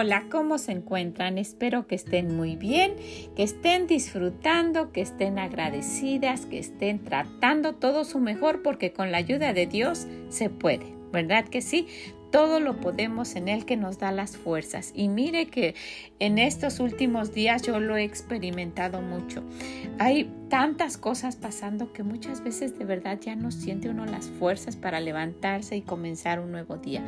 Hola, ¿cómo se encuentran? Espero que estén muy bien, que estén disfrutando, que estén agradecidas, que estén tratando todo su mejor porque con la ayuda de Dios se puede, ¿verdad que sí? Todo lo podemos en Él que nos da las fuerzas. Y mire que en estos últimos días yo lo he experimentado mucho. Hay tantas cosas pasando que muchas veces de verdad ya no siente uno las fuerzas para levantarse y comenzar un nuevo día.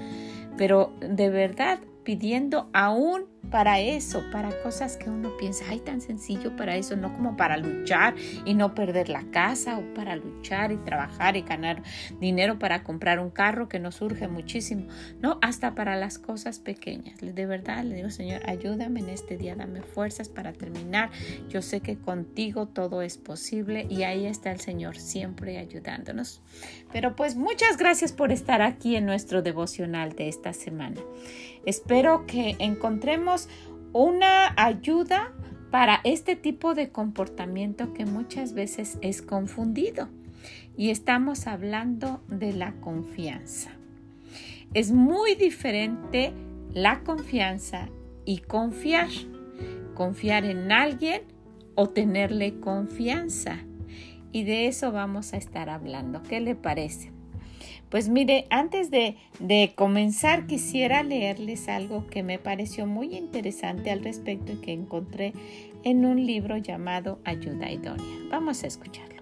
Pero de verdad pidiendo aún para eso, para cosas que uno piensa, ay, tan sencillo para eso, no como para luchar y no perder la casa o para luchar y trabajar y ganar dinero para comprar un carro que nos urge muchísimo, no, hasta para las cosas pequeñas. De verdad le digo, Señor, ayúdame en este día, dame fuerzas para terminar. Yo sé que contigo todo es posible y ahí está el Señor siempre ayudándonos. Pero pues muchas gracias por estar aquí en nuestro devocional de esta semana. Espero que encontremos una ayuda para este tipo de comportamiento que muchas veces es confundido. Y estamos hablando de la confianza. Es muy diferente la confianza y confiar. Confiar en alguien o tenerle confianza. Y de eso vamos a estar hablando. ¿Qué le parece? Pues mire, antes de, comenzar quisiera leerles algo que me pareció muy interesante al respecto y que encontré en un libro llamado Ayuda Idónea. Vamos a escucharlo.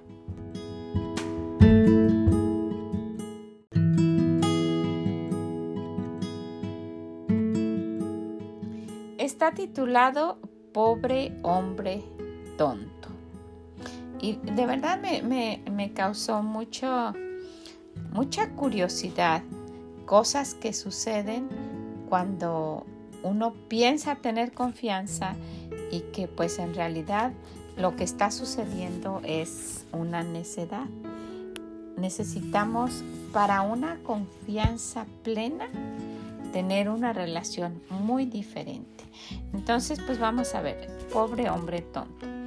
Está titulado Pobre hombre tonto. Y de verdad me, me causó mucho mucha curiosidad, cosas que suceden cuando uno piensa tener confianza y que pues en realidad lo que está sucediendo es una necedad. Necesitamos para una confianza plena tener una relación muy diferente. Entonces pues vamos a ver, pobre hombre tonto.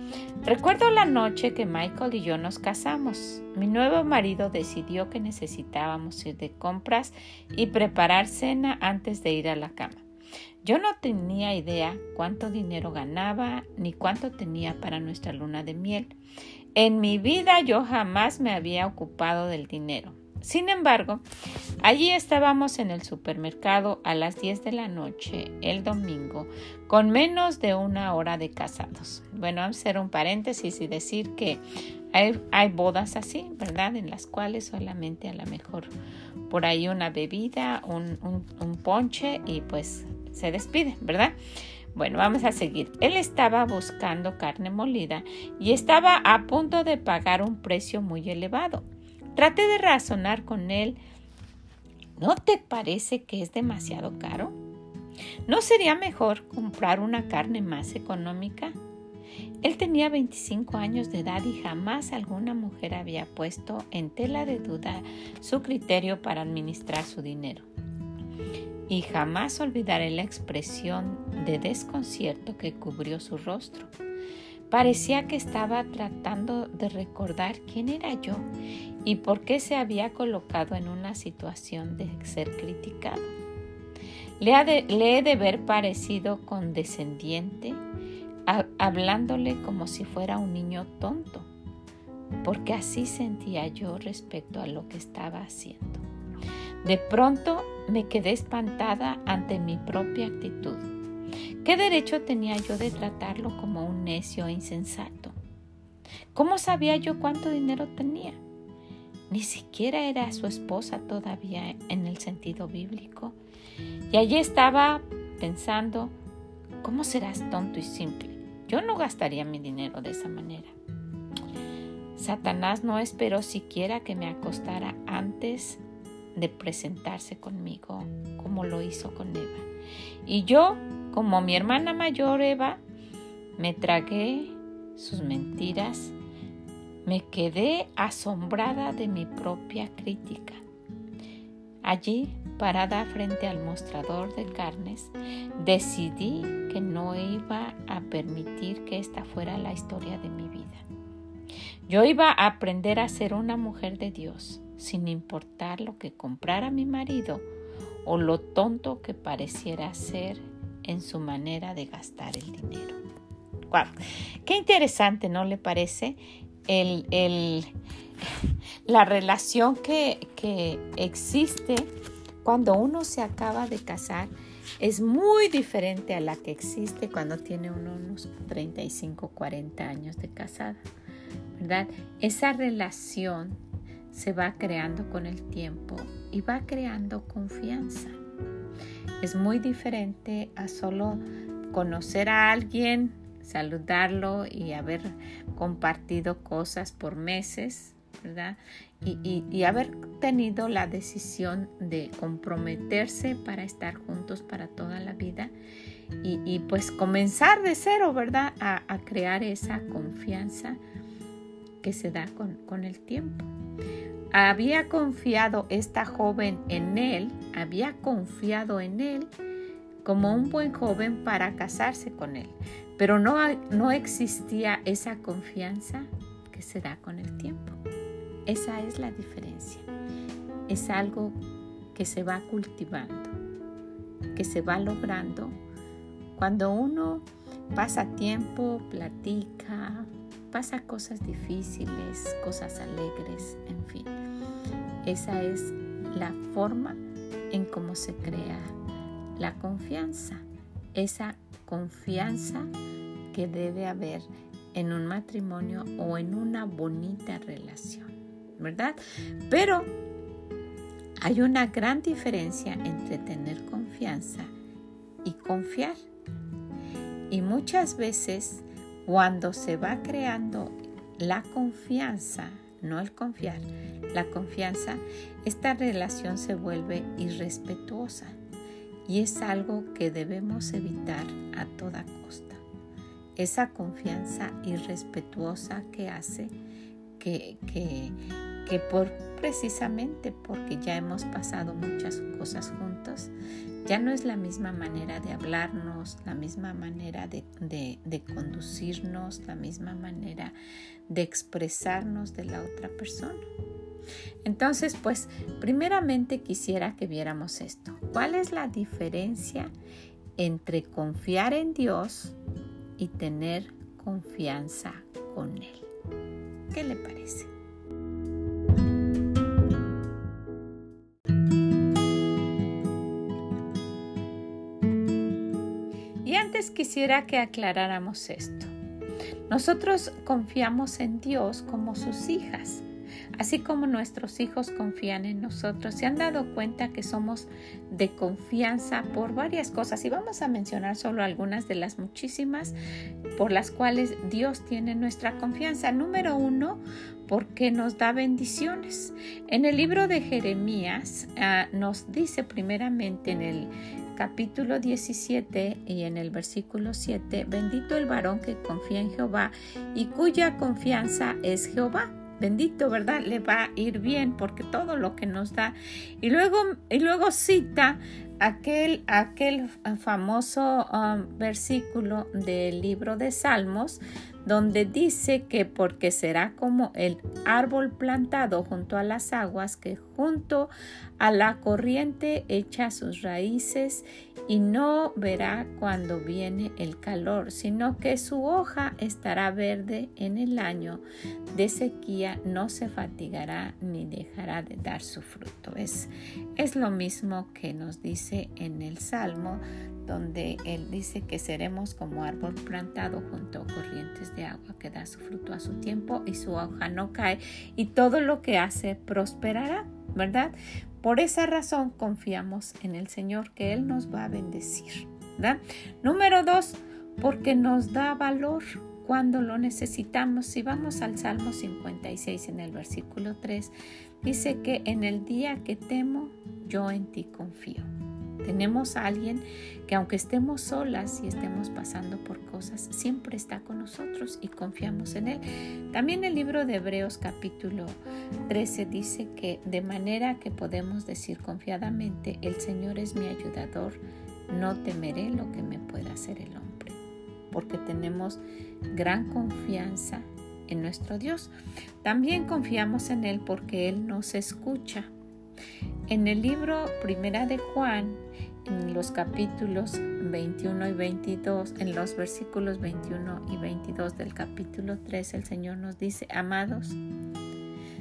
Recuerdo la noche que Michael y yo nos casamos. Mi nuevo marido decidió que necesitábamos ir de compras y preparar cena antes de ir a la cama. Yo no tenía idea cuánto dinero ganaba ni cuánto tenía para nuestra luna de miel. En mi vida yo jamás me había ocupado del dinero. Sin embargo, allí estábamos en el supermercado a las 10 de la noche el domingo, con menos de una hora de casados. Bueno, hacer un paréntesis y decir que hay, bodas así, ¿verdad? En las cuales solamente a lo mejor por ahí una bebida, un, un ponche y pues se despide, ¿verdad? Bueno, vamos a seguir. Él estaba buscando carne molida y estaba a punto de pagar un precio muy elevado. Traté de razonar con él. ¿No te parece que es demasiado caro? ¿No sería mejor comprar una carne más económica? Él tenía 25 años de edad y jamás alguna mujer había puesto en tela de duda su criterio para administrar su dinero. Y jamás olvidaré la expresión de desconcierto que cubrió su rostro. Parecía que estaba tratando de recordar quién era yo y por qué se había colocado en una situación de ser criticado. Le, he de ver parecido condescendiente, hablándole como si fuera un niño tonto, porque así sentía yo respecto a lo que estaba haciendo. De pronto me quedé espantada ante mi propia actitud. ¿Qué derecho tenía yo de tratarlo como un necio e insensato? ¿Cómo sabía yo cuánto dinero tenía? Ni siquiera era su esposa todavía en el sentido bíblico. Y allí estaba pensando, ¿cómo serás tonto y simple? Yo no gastaría mi dinero de esa manera. Satanás no esperó siquiera que me acostara antes de presentarse conmigo como lo hizo con Eva. Y yo, como mi hermana mayor Eva, me tragué sus mentiras me quedé asombrada de mi propia crítica. Allí, parada frente al mostrador de carnes, decidí que no iba a permitir que esta fuera la historia de mi vida. Yo iba a aprender a ser una mujer de Dios, sin importar lo que comprara mi marido o lo tonto que pareciera ser en su manera de gastar el dinero. Wow. Qué interesante, ¿no le parece? El, el, la relación que, que existe cuando uno se acaba de casar es muy diferente a la que existe cuando tiene uno unos 35, 40 años de casada, ¿verdad? Esa relación se va creando con el tiempo y va creando confianza. Es muy diferente a solo conocer a alguien, saludarlo y haber compartido cosas por meses, ¿verdad? Y, haber tenido la decisión de comprometerse para estar juntos para toda la vida y, pues comenzar de cero, ¿verdad? A, crear esa confianza que se da con, con el tiempo. Había confiado esta joven en él, había confiado en él como un buen joven para casarse con él, pero no, no existía esa confianza que se da con el tiempo. Esa es la diferencia. Es algo que se va cultivando, que se va logrando cuando uno pasa tiempo, platica, pasa cosas difíciles, cosas alegres, en fin. Esa es la forma en cómo se crea la confianza. Esa confianza que debe haber en un matrimonio o en una bonita relación, ¿verdad? Pero hay una gran diferencia entre tener confianza y confiar. Y muchas veces cuando se va creando la confianza, no el confiar, la confianza, esta relación se vuelve irrespetuosa y es algo que debemos evitar a toda costa. Esa confianza irrespetuosa que hace que, que, que por precisamente porque ya hemos pasado muchas cosas juntos, ya no es la misma manera de hablarnos, la misma manera de, conducirnos, la misma manera de expresarnos de la otra persona. Entonces, pues, primeramente quisiera que viéramos esto. ¿Cuál es la diferencia entre confiar en Dios y tener confianza con Él? ¿Qué le parece? Quisiera que aclaráramos esto. Nosotros confiamos en Dios como sus hijas, así como nuestros hijos confían en nosotros. Se han dado cuenta que somos de confianza por varias cosas y vamos a mencionar solo algunas de las muchísimas por las cuales Dios tiene nuestra confianza. Número uno, porque nos da bendiciones. En el libro de Jeremías ah, nos dice primeramente en el capítulo 17 y en el versículo 7, bendito el varón que confía en Jehová y cuya confianza es Jehová bendito, ¿verdad? Le va a ir bien porque todo lo que nos da. Y luego, y luego cita aquel, aquel famoso um, versículo del libro de Salmos donde dice que porque será como el árbol plantado junto a las aguas que junto a la corriente echa sus raíces y no verá cuando viene el calor, sino que su hoja estará verde en el año de sequía, no se fatigará ni dejará de dar su fruto. Es, es lo mismo que nos dice en el Salmo, donde él dice que seremos como árbol plantado junto a corrientes de agua que da su fruto a su tiempo y su hoja no cae y todo lo que hace prosperará, ¿verdad? Por esa razón confiamos en el Señor que Él nos va a bendecir. ¿verdad? Número dos, porque nos da valor cuando lo necesitamos. Si vamos al Salmo 56 en el versículo 3, dice que en el día que temo, yo en ti confío. Tenemos a alguien que aunque estemos solas y estemos pasando por cosas, siempre está con nosotros y confiamos en Él. También el libro de Hebreos capítulo 13 dice que de manera que podemos decir confiadamente, el Señor es mi ayudador, no temeré lo que me pueda hacer el hombre, porque tenemos gran confianza en nuestro Dios. También confiamos en Él porque Él nos escucha. En el libro Primera de Juan, en los capítulos 21 y 22, en los versículos 21 y 22 del capítulo 3, el Señor nos dice, amados,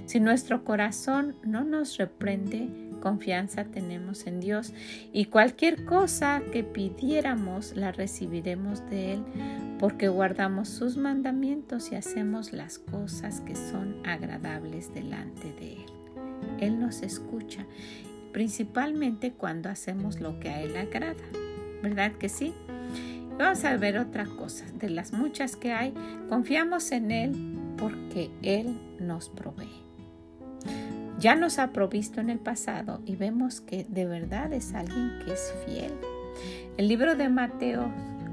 si nuestro corazón no nos reprende, confianza tenemos en Dios y cualquier cosa que pidiéramos la recibiremos de Él porque guardamos sus mandamientos y hacemos las cosas que son agradables delante de Él. Él nos escucha, principalmente cuando hacemos lo que a Él agrada. ¿Verdad que sí? Vamos a ver otra cosa. De las muchas que hay, confiamos en Él porque Él nos provee. Ya nos ha provisto en el pasado y vemos que de verdad es alguien que es fiel. El libro de Mateo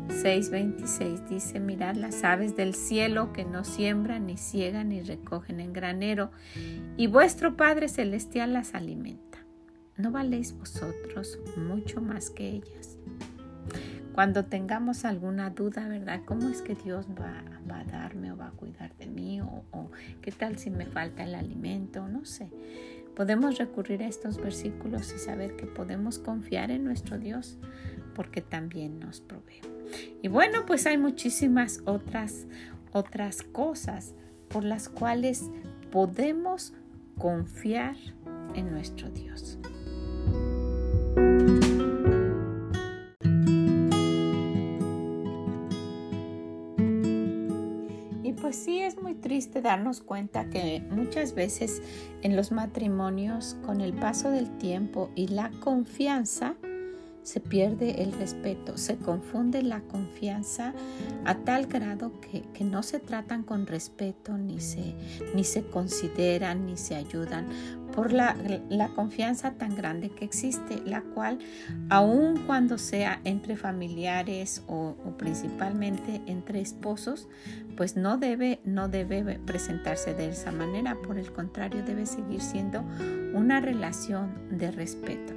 6:26 dice, mirad las aves del cielo que no siembran, ni ciegan, ni recogen en granero, y vuestro Padre Celestial las alimenta. ¿No valéis vosotros mucho más que ellas? Cuando tengamos alguna duda, ¿verdad? ¿Cómo es que Dios va, a darme o va a cuidar de mí? O, o qué tal si me falta el alimento? No sé. Podemos recurrir a estos versículos y saber que podemos confiar en nuestro Dios porque también nos provee. Y bueno, pues hay muchísimas otras, otras cosas por las cuales podemos confiar en nuestro Dios. Y pues sí es muy triste darnos cuenta que muchas veces en los matrimonios, con el paso del tiempo y la confianza, se pierde el respeto, se confunde la confianza a tal grado que, no se tratan con respeto, ni se, ni se consideran, ni se ayudan, por la, confianza tan grande que existe, la cual, aun cuando sea entre familiares o, principalmente entre esposos, pues no debe, no debe presentarse de esa manera, por el contrario, debe seguir siendo una relación de respeto.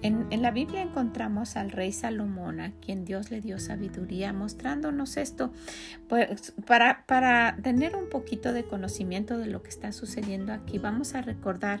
En, la Biblia encontramos al rey Salomón, a quien Dios le dio sabiduría, mostrándonos esto, pues, para, para tener un poquito de conocimiento de lo que está sucediendo aquí. Vamos a recordar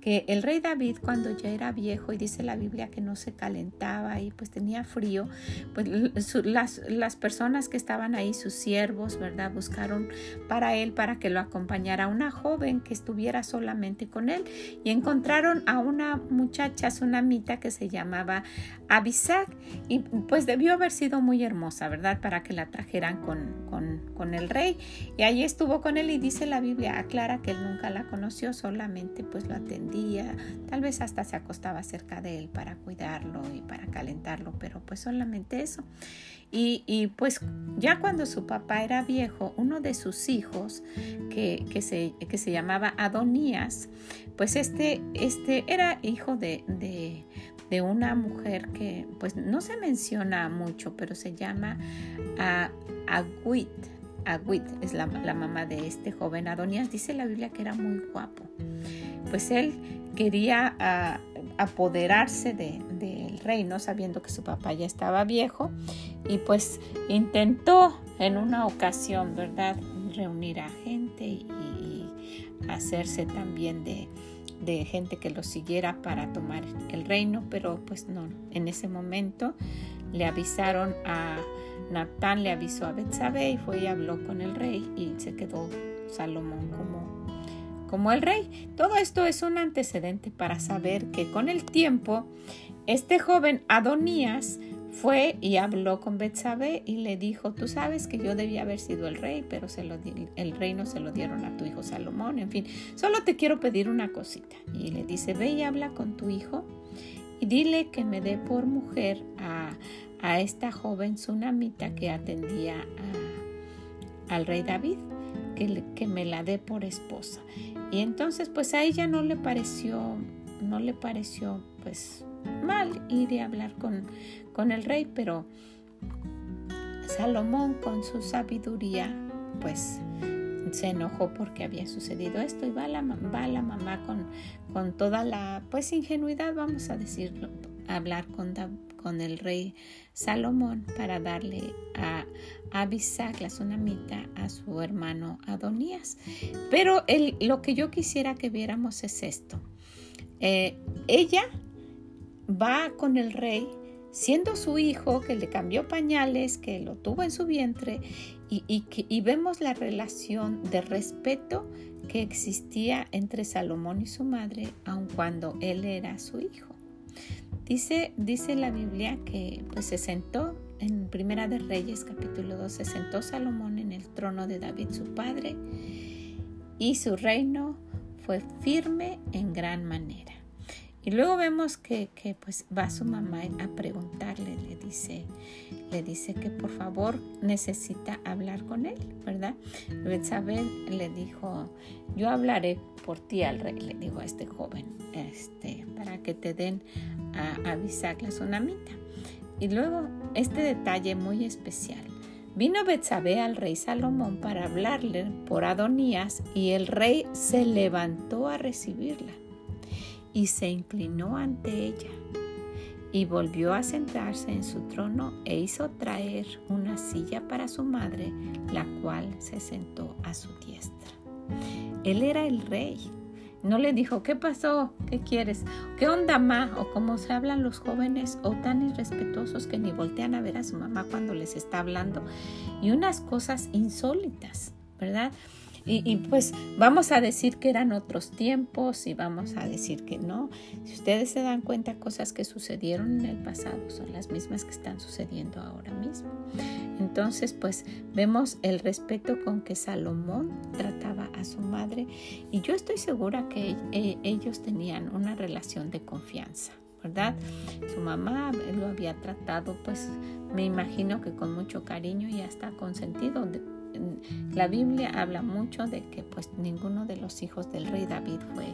que el rey David cuando ya era viejo y dice la Biblia que no se calentaba y pues tenía frío, pues las, las, personas que estaban ahí, sus siervos, ¿verdad? Buscaron para él, para que lo acompañara una joven que estuviera solamente con él y encontraron a una muchacha mita que se llamaba Abisag y pues debió haber sido muy hermosa, ¿verdad? Para que la trajeran con, con, con el rey y allí estuvo con él y dice la Biblia, aclara que él nunca la conoció, solamente pues lo atendió tal vez hasta se acostaba cerca de él para cuidarlo y para calentarlo, pero pues solamente eso. Y, pues ya cuando su papá era viejo, uno de sus hijos, que, que, se, que se, llamaba Adonías, pues este, este era hijo de, de, una mujer que pues no se menciona mucho, pero se llama Aguit. Aguit es la, la mamá de este joven Adonías. Dice la Biblia que era muy guapo pues él quería ah, apoderarse del reino sabiendo que su papá ya estaba viejo y pues intentó en una ocasión, ¿verdad?, reunir a gente y, hacerse también de, de, gente que lo siguiera para tomar el reino, pero pues no, en ese momento le avisaron a Natán, le avisó a Betsabé y fue y habló con el rey y se quedó Salomón como como el rey. Todo esto es un antecedente para saber que con el tiempo este joven Adonías fue y habló con Betsabé y le dijo, tú sabes que yo debía haber sido el rey, pero se lo el reino se lo dieron a tu hijo Salomón, en fin, solo te quiero pedir una cosita. Y le dice, ve y habla con tu hijo y dile que me dé por mujer a, esta joven tsunamita que atendía al rey David, que, que me la dé por esposa. Y entonces pues a ella no le pareció, no le pareció pues mal ir y hablar con, con el rey, pero Salomón con su sabiduría, pues se enojó porque había sucedido esto y va la, va la mamá con, con toda la pues ingenuidad, vamos a decirlo, a hablar con, con el rey Salomón para darle a Abisac, la sunamita, a su hermano Adonías. Pero el, lo que yo quisiera que viéramos es esto. Eh, ella va con el rey siendo su hijo, que le cambió pañales, que lo tuvo en su vientre, y, vemos la relación de respeto que existía entre Salomón y su madre, aun cuando él era su hijo. Dice, dice la Biblia que pues, se sentó en Primera de Reyes capítulo 2, se sentó Salomón en el trono de David su padre y su reino fue firme en gran manera. Y luego vemos que, pues va su mamá a preguntarle, le dice, le dice que por favor necesita hablar con él, ¿verdad? Betsabé le dijo, yo hablaré por ti al rey, le dijo a este joven, este, para que te den a, avisar la tsunamita. Y luego este detalle muy especial. Vino Betsabé al rey Salomón para hablarle por Adonías y el rey se levantó a recibirla y se inclinó ante ella y volvió a sentarse en su trono e hizo traer una silla para su madre, la cual se sentó a su diestra. Él era el rey. No le dijo, ¿qué pasó? ¿Qué quieres? ¿Qué onda, ma? O como se hablan los jóvenes, o tan irrespetuosos que ni voltean a ver a su mamá cuando les está hablando. Y unas cosas insólitas, ¿verdad? Y, pues vamos a decir que eran otros tiempos y vamos a decir que no. Si ustedes se dan cuenta, cosas que sucedieron en el pasado son las mismas que están sucediendo ahora mismo. Entonces, pues vemos el respeto con que Salomón trataba a su madre y yo estoy segura que e, ellos tenían una relación de confianza. ¿verdad? Su mamá lo había tratado, pues me imagino que con mucho cariño y hasta con sentido la Biblia habla mucho de que pues ninguno de los hijos del rey David fue,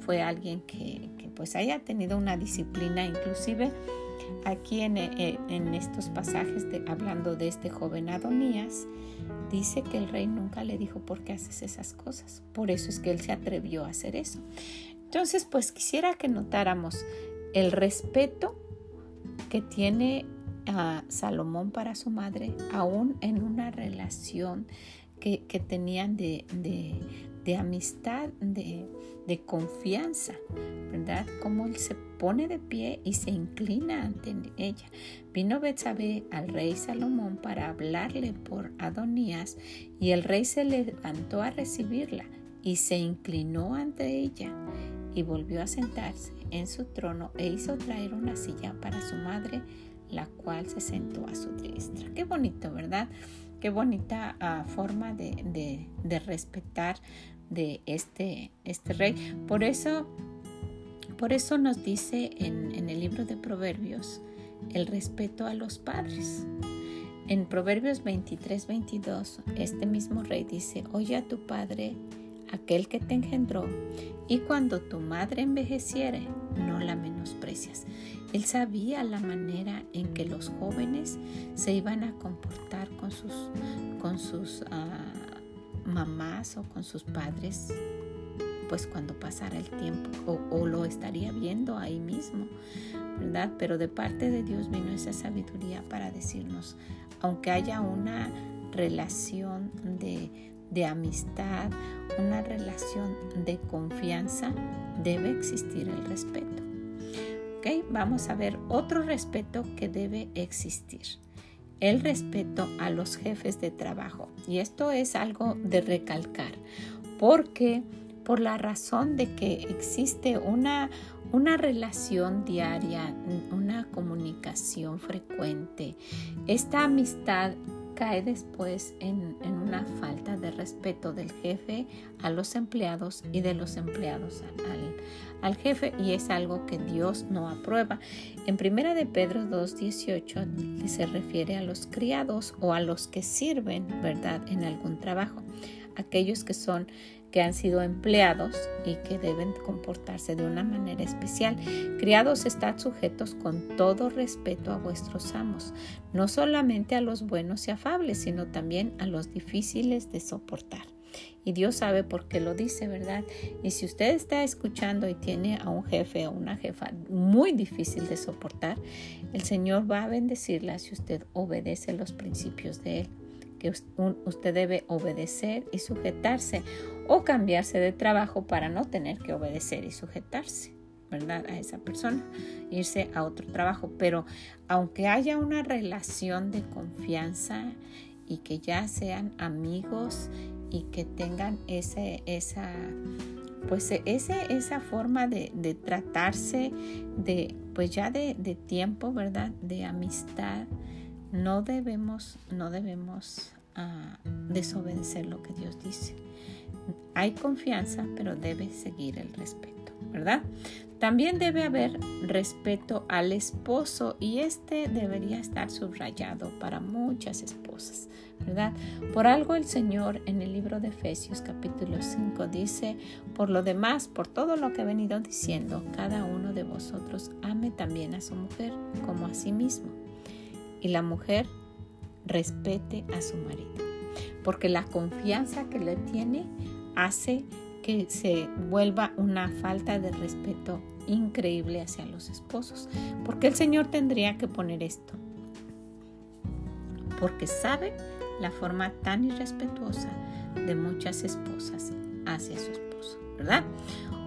fue alguien que, pues haya tenido una disciplina, inclusive aquí en, eh, en estos pasajes de, hablando de este joven Adonías, dice que el rey nunca le dijo por qué haces esas cosas, por eso es que él se atrevió a hacer eso. Entonces pues quisiera que notáramos el respeto que tiene a Salomón para su madre, aún en una relación que, tenían de, amistad, de, confianza, ¿verdad? Como él se pone de pie y se inclina ante ella. Vino Betsabé al rey Salomón para hablarle por Adonías y el rey se levantó a recibirla y se inclinó ante ella y volvió a sentarse en su trono e hizo traer una silla para su madre la cual se sentó a su diestra. Qué bonito, ¿verdad? Qué bonita ah, forma de, respetar de este, este rey. Por eso, por eso nos dice en, en el libro de Proverbios el respeto a los padres. En Proverbios 23, 22, este mismo rey dice, oye a tu padre, aquel que te engendró, y cuando tu madre envejeciere, no la menosprecias. Él sabía la manera en que los jóvenes se iban a comportar con sus, con sus ah, mamás o con sus padres, pues cuando pasara el tiempo, o, o, lo estaría viendo ahí mismo, ¿verdad? Pero de parte de Dios vino esa sabiduría para decirnos, aunque haya una relación de, de amistad, una relación de confianza, debe existir el respeto. Vamos a ver otro respeto que debe existir. El respeto a los jefes de trabajo. Y esto es algo de recalcar, porque por la razón de que existe una, una relación diaria, una comunicación frecuente, esta amistad cae después en, una falta de respeto del jefe a los empleados y de los empleados al, jefe y es algo que Dios no aprueba. En primera de Pedro 2.18 se refiere a los criados o a los que sirven, ¿verdad?, en algún trabajo aquellos que son que han sido empleados y que deben comportarse de una manera especial. Criados, estad sujetos con todo respeto a vuestros amos, no solamente a los buenos y afables, sino también a los difíciles de soportar. Y Dios sabe por qué lo dice, ¿verdad? Y si usted está escuchando y tiene a un jefe o una jefa muy difícil de soportar, el Señor va a bendecirla si usted obedece los principios de Él que usted debe obedecer y sujetarse o cambiarse de trabajo para no tener que obedecer y sujetarse, ¿verdad? A esa persona, irse a otro trabajo. Pero aunque haya una relación de confianza y que ya sean amigos y que tengan ese, esa, pues ese, esa forma de, tratarse de, pues ya de, de, tiempo, ¿verdad? De amistad, no debemos, no debemos ah, desobedecer lo que Dios dice. Hay confianza, pero debe seguir el respeto, ¿verdad? También debe haber respeto al esposo y este debería estar subrayado para muchas esposas, ¿verdad? Por algo el Señor en el libro de Efesios capítulo 5 dice, por lo demás, por todo lo que he venido diciendo, cada uno de vosotros ame también a su mujer como a sí mismo y la mujer respete a su marido, porque la confianza que le tiene hace que se vuelva una falta de respeto increíble hacia los esposos. Porque el Señor tendría que poner esto? Porque sabe la forma tan irrespetuosa de muchas esposas hacia su esposo, ¿verdad?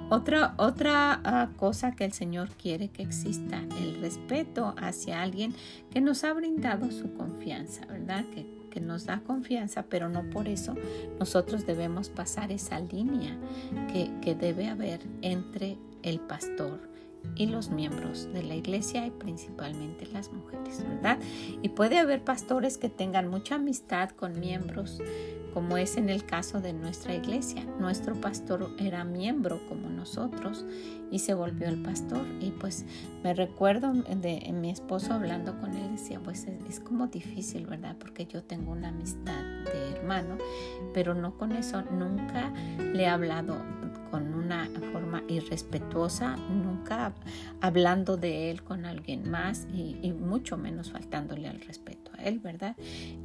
Otra, otra ah, cosa que el Señor quiere que exista, el respeto hacia alguien que nos ha brindado su confianza, ¿verdad? Que, que nos da confianza, pero no por eso nosotros debemos pasar esa línea que, que debe haber entre el pastor y los miembros de la iglesia y principalmente las mujeres, ¿verdad? Y puede haber pastores que tengan mucha amistad con miembros como es en el caso de nuestra iglesia. Nuestro pastor era miembro como nosotros y se volvió el pastor. Y pues me recuerdo de mi esposo hablando con él, decía, pues es, como difícil, ¿verdad? Porque yo tengo una amistad de hermano, pero no con eso, nunca le he hablado con una forma irrespetuosa, nunca hablando de él con alguien más y, mucho menos faltándole al respeto a él, ¿verdad?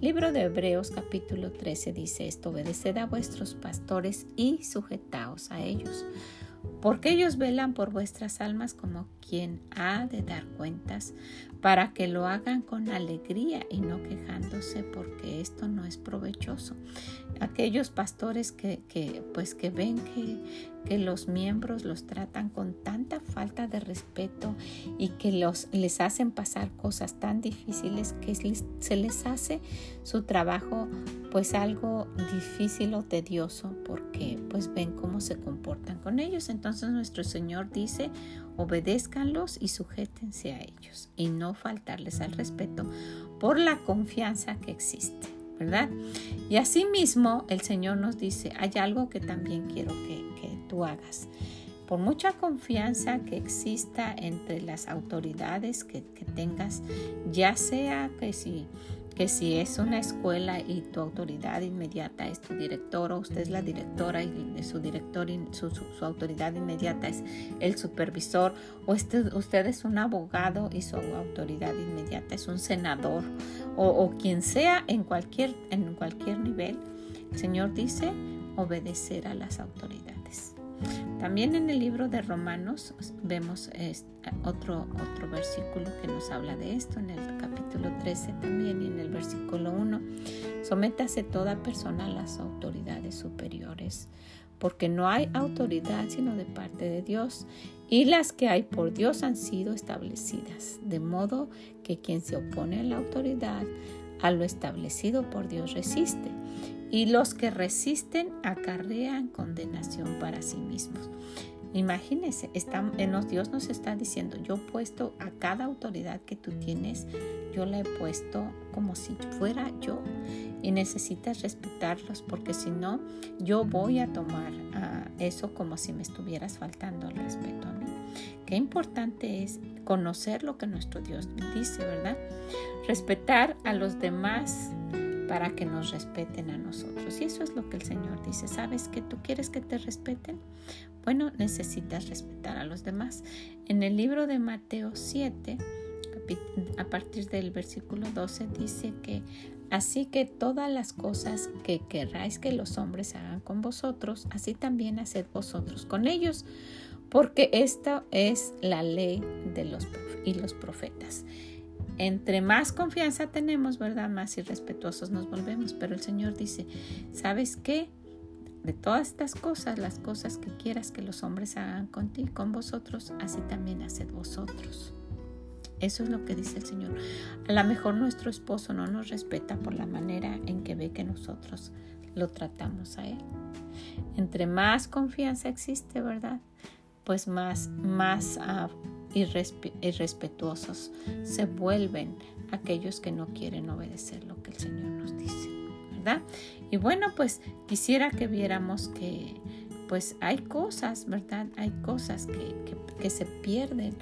Libro de Hebreos capítulo 13 dice esto, obedeced a vuestros pastores y sujetaos a ellos porque ellos velan por vuestras almas como quien ha de dar cuentas, para que lo hagan con alegría y no quejándose, porque esto no es provechoso. Aquellos pastores que, pues que ven que, que, los miembros los tratan con tanta falta de respeto y que los, les hacen pasar cosas tan difíciles que se les hace su trabajo pues algo difícil o tedioso porque pues ven cómo se comportan con ellos. Entonces nuestro Señor dice, obedézcanlos y sujétense a ellos y no faltarles al respeto por la confianza que existe, ¿verdad? Y asimismo el Señor nos dice, hay algo que también quiero que, tú hagas. Por mucha confianza que exista entre las autoridades que, que tengas, ya sea que si que si es una escuela y tu autoridad inmediata es tu director o usted es la directora y su director y su, autoridad inmediata es el supervisor o este, usted es un abogado y su autoridad inmediata es un senador o, o quien sea en cualquier, en cualquier nivel, el Señor dice obedecer a las autoridades. También en el libro de Romanos vemos otro, otro versículo que nos habla de esto, en el capítulo 13 también y en el versículo 1. Sométase toda persona a las autoridades superiores, porque no hay autoridad sino de parte de Dios, y las que hay por Dios han sido establecidas, de modo que quien se opone a la autoridad, a lo establecido por Dios resiste y los que resisten acarrean condenación para sí mismos. Imagínense, Dios nos está diciendo, yo he puesto a cada autoridad que tú tienes, yo la he puesto como si fuera yo y necesitas respetarlos porque si no, yo voy a tomar ah, eso como si me estuvieras faltando al respeto a mí. Qué importante es conocer lo que nuestro Dios dice, ¿verdad? Respetar a los demás para que nos respeten a nosotros. Y eso es lo que el Señor dice. ¿Sabes que tú quieres que te respeten? Bueno, necesitas respetar a los demás. En el libro de Mateo 7, a partir del versículo 12, dice que así que todas las cosas que querráis que los hombres hagan con vosotros, así también haced vosotros con ellos, porque esta es la ley de los y los profetas entre más confianza tenemos, ¿verdad? Más irrespetuosos nos volvemos. Pero el Señor dice, ¿sabes qué? De todas estas cosas, las cosas que quieras que los hombres hagan contigo, con vosotros, así también haced vosotros. Eso es lo que dice el Señor. A lo mejor nuestro esposo no nos respeta por la manera en que ve que nosotros lo tratamos a él. Entre más confianza existe, ¿verdad? Pues más, más uh, irrespetuosos se vuelven aquellos que no quieren obedecer lo que el Señor nos dice, ¿verdad? Y bueno, pues quisiera que viéramos que pues hay cosas, ¿verdad? Hay cosas que, que se pierden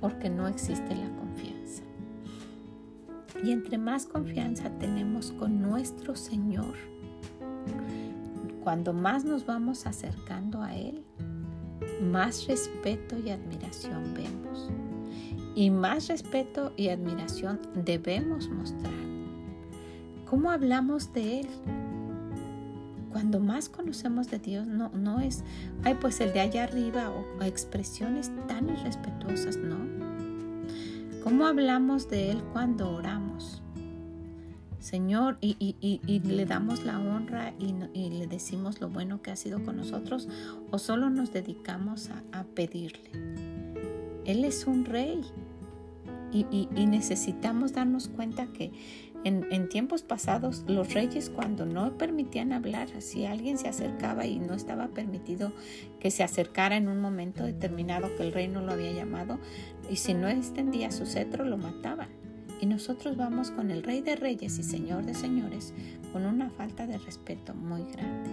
porque no existe la confianza. Y entre más confianza tenemos con nuestro Señor, cuando más nos vamos acercando a Él, más respeto y admiración vemos. Y más respeto y admiración debemos mostrar. ¿Cómo hablamos de Él? Cuando más conocemos de Dios, no, no es, ay, pues el de allá arriba o, expresiones tan irrespetuosas, no. ¿Cómo hablamos de Él cuando oramos? Señor, y, le damos la honra y, le decimos lo bueno que ha sido con nosotros, o solo nos dedicamos a, pedirle. Él es un rey y, necesitamos darnos cuenta que en, tiempos pasados los reyes cuando no permitían hablar, si alguien se acercaba y no estaba permitido que se acercara en un momento determinado que el rey no lo había llamado, y si no extendía su cetro lo mataban. Y nosotros vamos con el Rey de Reyes y Señor de Señores con una falta de respeto muy grande.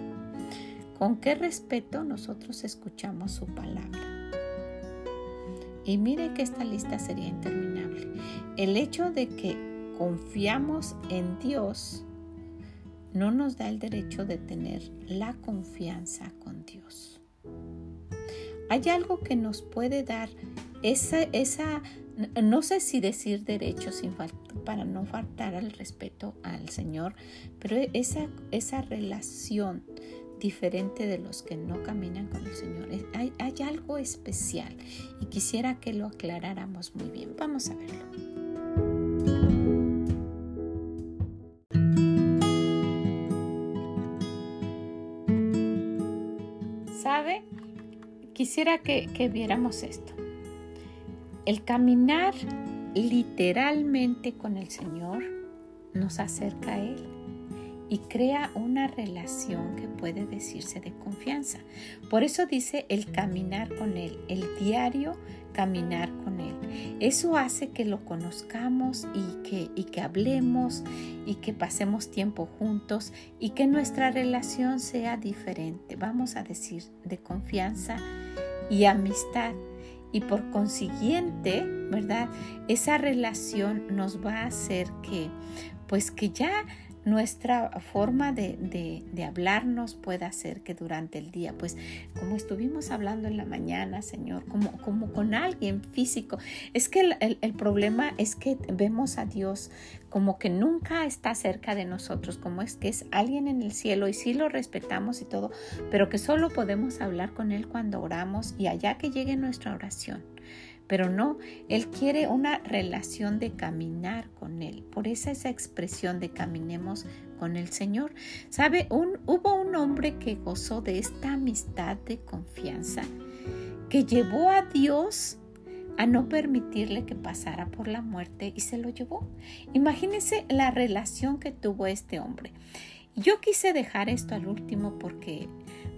¿Con qué respeto nosotros escuchamos su palabra? Y mire que esta lista sería interminable. El hecho de que confiamos en Dios no nos da el derecho de tener la confianza con Dios. Hay algo que nos puede dar esa, esa no sé si decir derecho sin para no faltar al respeto al Señor, pero esa, esa relación diferente de los que no caminan con el Señor. Hay, hay algo especial y quisiera que lo aclaráramos muy bien. Vamos a verlo. ¿Sabe? Quisiera que, que viéramos esto. El caminar literalmente con el Señor nos acerca a Él y crea una relación que puede decirse de confianza. Por eso dice el caminar con Él, el diario caminar con Él. Eso hace que lo conozcamos y que, y que hablemos y que pasemos tiempo juntos y que nuestra relación sea diferente. Vamos a decir de confianza y amistad y por consiguiente, ¿verdad? Esa relación nos va a hacer que, pues que ya nuestra forma de, hablarnos puede hacer que durante el día, pues como estuvimos hablando en la mañana, Señor, como, como con alguien físico, es que el, el, problema es que vemos a Dios como que nunca está cerca de nosotros, como es que es alguien en el cielo y sí lo respetamos y todo, pero que solo podemos hablar con Él cuando oramos y allá que llegue nuestra oración. Pero no, Él quiere una relación de caminar con Él. Por esa esa expresión de caminemos con el Señor. ¿Sabe? Hubo un hombre que gozó de esta amistad de confianza, que llevó a Dios a no permitirle que pasara por la muerte y se lo llevó. Imagínense la relación que tuvo este hombre. Yo quise dejar esto al último porque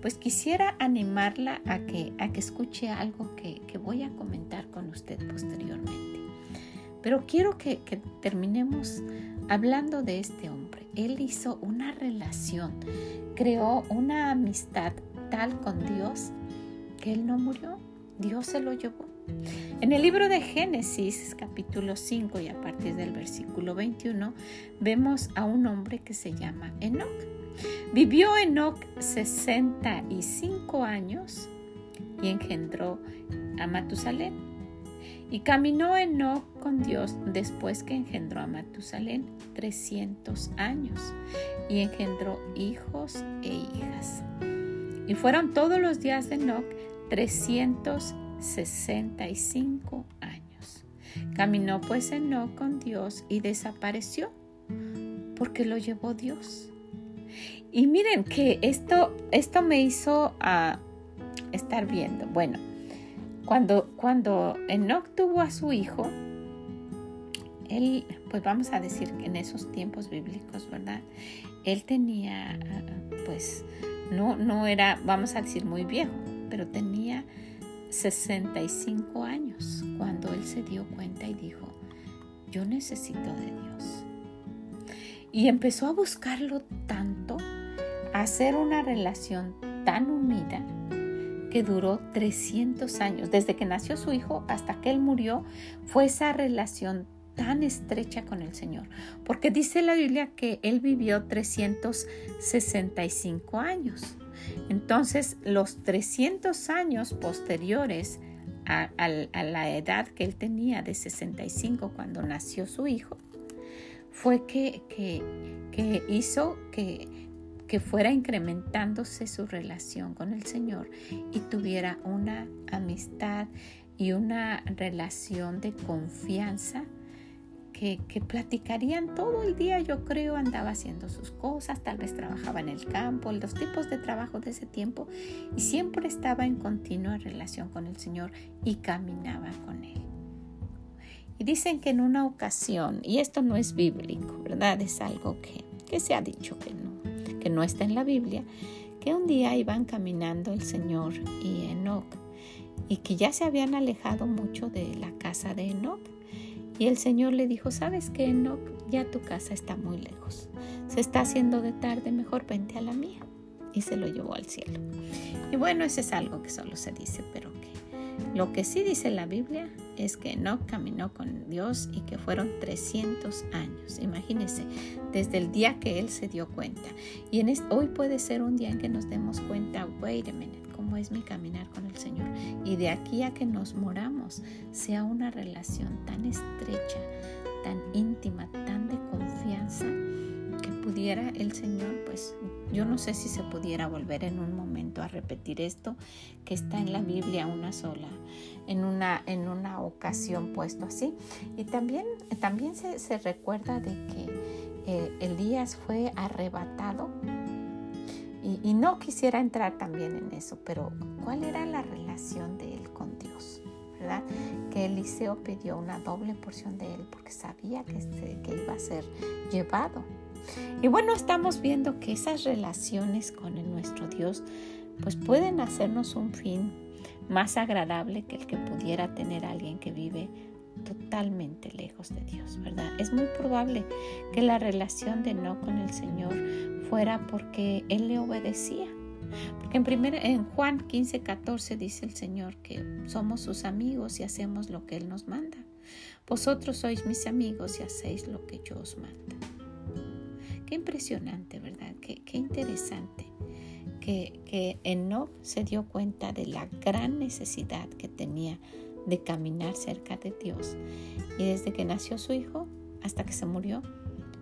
pues quisiera animarla a que, a que escuche algo que, voy a comentar con usted posteriormente. Pero quiero que, que terminemos hablando de este hombre. Él hizo una relación, creó una amistad tal con Dios que él no murió Dios se lo llevó. En el libro de Génesis, capítulo 5 y a partir del versículo 21, vemos a un hombre que se llama Enoch. Vivió Enoch 65 años y engendró a Matusalén. Y caminó Enoch con Dios después que engendró a Matusalén 300 años y engendró hijos e hijas. Y fueron todos los días de Enoch 365 años. Caminó pues Enoch con Dios y desapareció porque lo llevó Dios. Y miren que esto, esto me hizo a estar viendo. Bueno, cuando, cuando Enoch tuvo a su hijo, él, pues vamos a decir que en esos tiempos bíblicos, ¿verdad? Él tenía, pues, no, no era, vamos a decir, muy viejo, pero tenía 65 años cuando él se dio cuenta y dijo, yo necesito de Dios. Y empezó a buscarlo tanto, a hacer una relación tan unida, que duró 300 años. Desde que nació su hijo hasta que él murió, fue esa relación tan estrecha con el Señor. Porque dice la Biblia que él vivió 365 años. Entonces, los 300 años posteriores a, la edad que él tenía de 65 cuando nació su hijo, fue que, hizo que fuera incrementándose su relación con el Señor y tuviera una amistad y una relación de confianza que, platicarían todo el día, yo creo, andaba haciendo sus cosas, tal vez trabajaba en el campo, los tipos de trabajo de ese tiempo, y siempre estaba en continua relación con el Señor y caminaba con Él. Y dicen que en una ocasión, y esto no es bíblico, ¿verdad? Es algo que, que se ha dicho que no, que no está en la Biblia, que un día iban caminando el Señor y Enoch y que ya se habían alejado mucho de la casa de Enoch. Y el Señor le dijo, ¿sabes qué, Enoch? Ya tu casa está muy lejos. Se está haciendo de tarde, mejor vente a la mía. Y se lo llevó al cielo. Y bueno, eso es algo que solo se dice, pero que lo que sí dice la Biblia es que no caminó con Dios y que fueron 300 años. Imagínense, desde el día que él se dio cuenta. Y en hoy puede ser un día en que nos demos cuenta, wait a minute, cómo es mi caminar con el Señor. Y de aquí a que nos moramos, sea una relación tan estrecha, tan íntima, tan de confianza, que pudiera el Señor, pues yo no sé si se pudiera volver en un momento a repetir esto que está en la Biblia una sola, en una, en una ocasión puesto así. Y también, también se, recuerda de que eh, Elías fue arrebatado y, no quisiera entrar también en eso, pero ¿cuál era la relación de él con Dios? ¿verdad? Que Eliseo pidió una doble porción de él porque sabía que, este, que iba a ser llevado y bueno, estamos viendo que esas relaciones con nuestro Dios pues pueden hacernos un fin más agradable que el que pudiera tener alguien que vive totalmente lejos de Dios, ¿verdad? Es muy probable que la relación de no con el Señor fuera porque Él le obedecía. Porque en, en Juan 15, 14 dice el Señor que somos sus amigos y hacemos lo que Él nos manda. Vosotros sois mis amigos y hacéis lo que yo os mando. Qué impresionante, ¿verdad? Qué, interesante que, que Enoch se dio cuenta de la gran necesidad que tenía de caminar cerca de Dios. Y desde que nació su hijo hasta que se murió,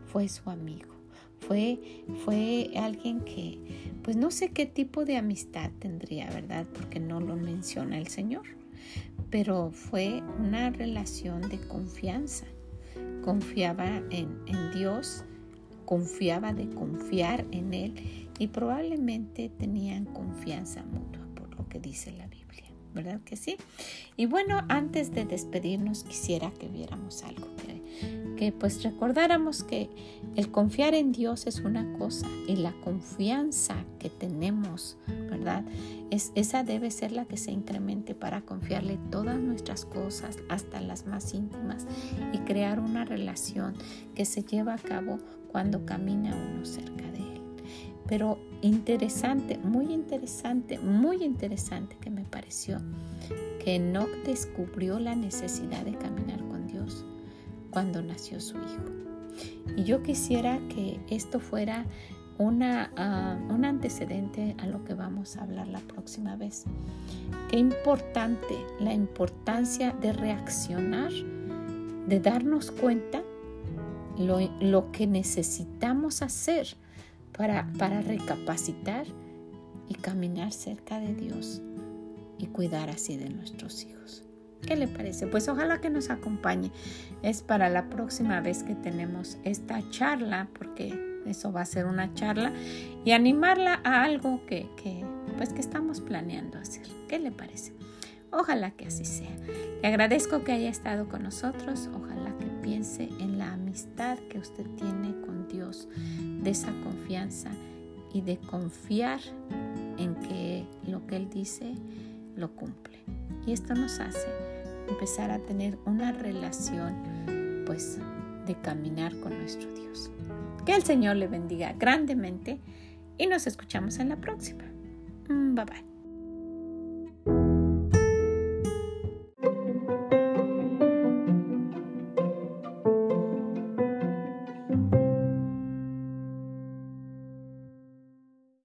fue su amigo. Fue, fue alguien que, pues no sé qué tipo de amistad tendría, ¿verdad? Porque no lo menciona el Señor. Pero fue una relación de confianza. Confiaba en, en Dios confiaba de confiar en Él y probablemente tenían confianza mutua por lo que dice la Biblia, ¿verdad que sí? Y bueno, antes de despedirnos quisiera que viéramos algo, que, que pues recordáramos que el confiar en Dios es una cosa y la confianza que tenemos, ¿verdad? Es, esa debe ser la que se incremente para confiarle todas nuestras cosas, hasta las más íntimas, y crear una relación que se lleva a cabo cuando camina uno cerca de Él. pero interesante, muy interesante, muy interesante que me pareció que Enoch descubrió la necesidad de caminar cuando nació su hijo. Y yo quisiera que esto fuera una, ah, un antecedente a lo que vamos a hablar la próxima vez. Qué importante la importancia de reaccionar, de darnos cuenta lo, lo que necesitamos hacer para, para recapacitar y caminar cerca de Dios y cuidar así de nuestros hijos. ¿Qué le parece? Pues ojalá que nos acompañe. Es para la próxima vez que tenemos esta charla, porque eso va a ser una charla, y animarla a algo que, que, pues que estamos planeando hacer. ¿Qué le parece? Ojalá que así sea. Le agradezco que haya estado con nosotros. Ojalá que piense en la amistad que usted tiene con Dios, de esa confianza y de confiar en que lo que Él dice lo cumple. Y esto nos hace empezar a tener una relación, pues, de caminar con nuestro Dios. Que el Señor le bendiga grandemente y nos escuchamos en la próxima. Mm, bye bye.